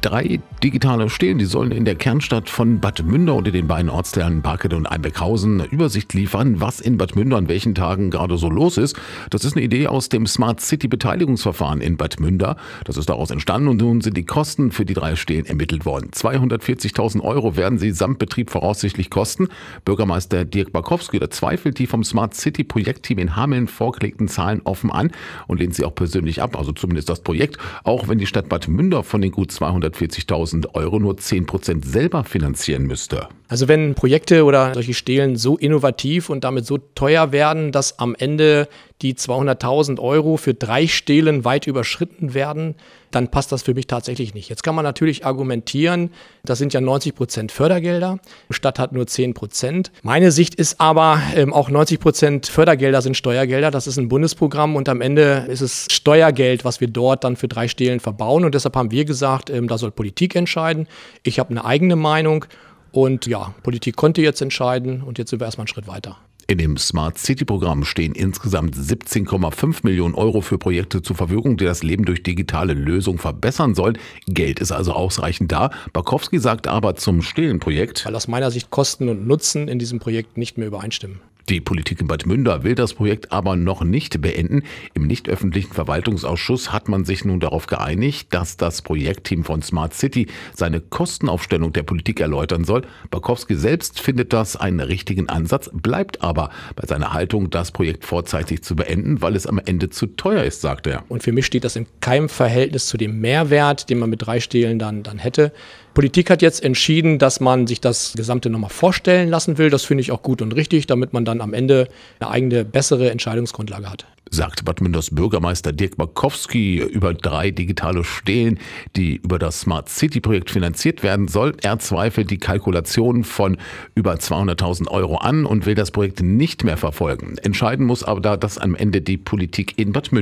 Drei digitale Stelen, die sollen in der Kernstadt von Bad Münder in den beiden Ortsteilen Barkede und Einbeckhausen eine Übersicht liefern, was in Bad Münder an welchen Tagen gerade so los ist. Das ist eine Idee aus dem Smart City Beteiligungsverfahren in Bad Münder. Das ist daraus entstanden und nun sind die Kosten für die drei Stelen ermittelt worden. 240.000 Euro werden sie samt Betrieb voraussichtlich kosten. Bürgermeister Dirk Barkowski, der zweifelt die vom Smart City Projektteam in Hameln vorgelegten Zahlen offen an und lehnt sie auch persönlich ab, also zumindest das Projekt, auch wenn die Stadt Bad Münder von den gut 200 240.000 Euro nur 10 Prozent selber finanzieren müsste. Also wenn Projekte oder solche Stelen so innovativ und damit so teuer werden, dass am Ende die 200.000 Euro für drei Stelen weit überschritten werden, dann passt das für mich tatsächlich nicht. Jetzt kann man natürlich argumentieren, das sind ja 90 Prozent Fördergelder, die Stadt hat nur 10 Prozent. Meine Sicht ist aber, ähm, auch 90 Prozent Fördergelder sind Steuergelder, das ist ein Bundesprogramm und am Ende ist es Steuergeld, was wir dort dann für drei Stelen verbauen und deshalb haben wir gesagt, ähm, da soll Politik entscheiden. Ich habe eine eigene Meinung und ja, Politik konnte jetzt entscheiden und jetzt sind wir erstmal einen Schritt weiter. In dem Smart City Programm stehen insgesamt 17,5 Millionen Euro für Projekte zur Verfügung, die das Leben durch digitale Lösungen verbessern sollen. Geld ist also ausreichend da. Barkowski sagt aber zum stillen Projekt, weil aus meiner Sicht Kosten und Nutzen in diesem Projekt nicht mehr übereinstimmen. Die Politik in Bad Münder will das Projekt aber noch nicht beenden. Im nicht öffentlichen Verwaltungsausschuss hat man sich nun darauf geeinigt, dass das Projektteam von Smart City seine Kostenaufstellung der Politik erläutern soll. Barkowski selbst findet das einen richtigen Ansatz, bleibt aber bei seiner Haltung, das Projekt vorzeitig zu beenden, weil es am Ende zu teuer ist, sagt er. Und für mich steht das in keinem Verhältnis zu dem Mehrwert, den man mit drei Stelen dann, dann hätte. Politik hat jetzt entschieden, dass man sich das Gesamte nochmal vorstellen lassen will. Das finde ich auch gut und richtig, damit man dann am Ende eine eigene, bessere Entscheidungsgrundlage hat sagt Bad Münders Bürgermeister Dirk Markowski über drei digitale Stelen, die über das Smart City Projekt finanziert werden soll. Er zweifelt die Kalkulation von über 200.000 Euro an und will das Projekt nicht mehr verfolgen. Entscheiden muss aber da das am Ende die Politik in Bad Münder.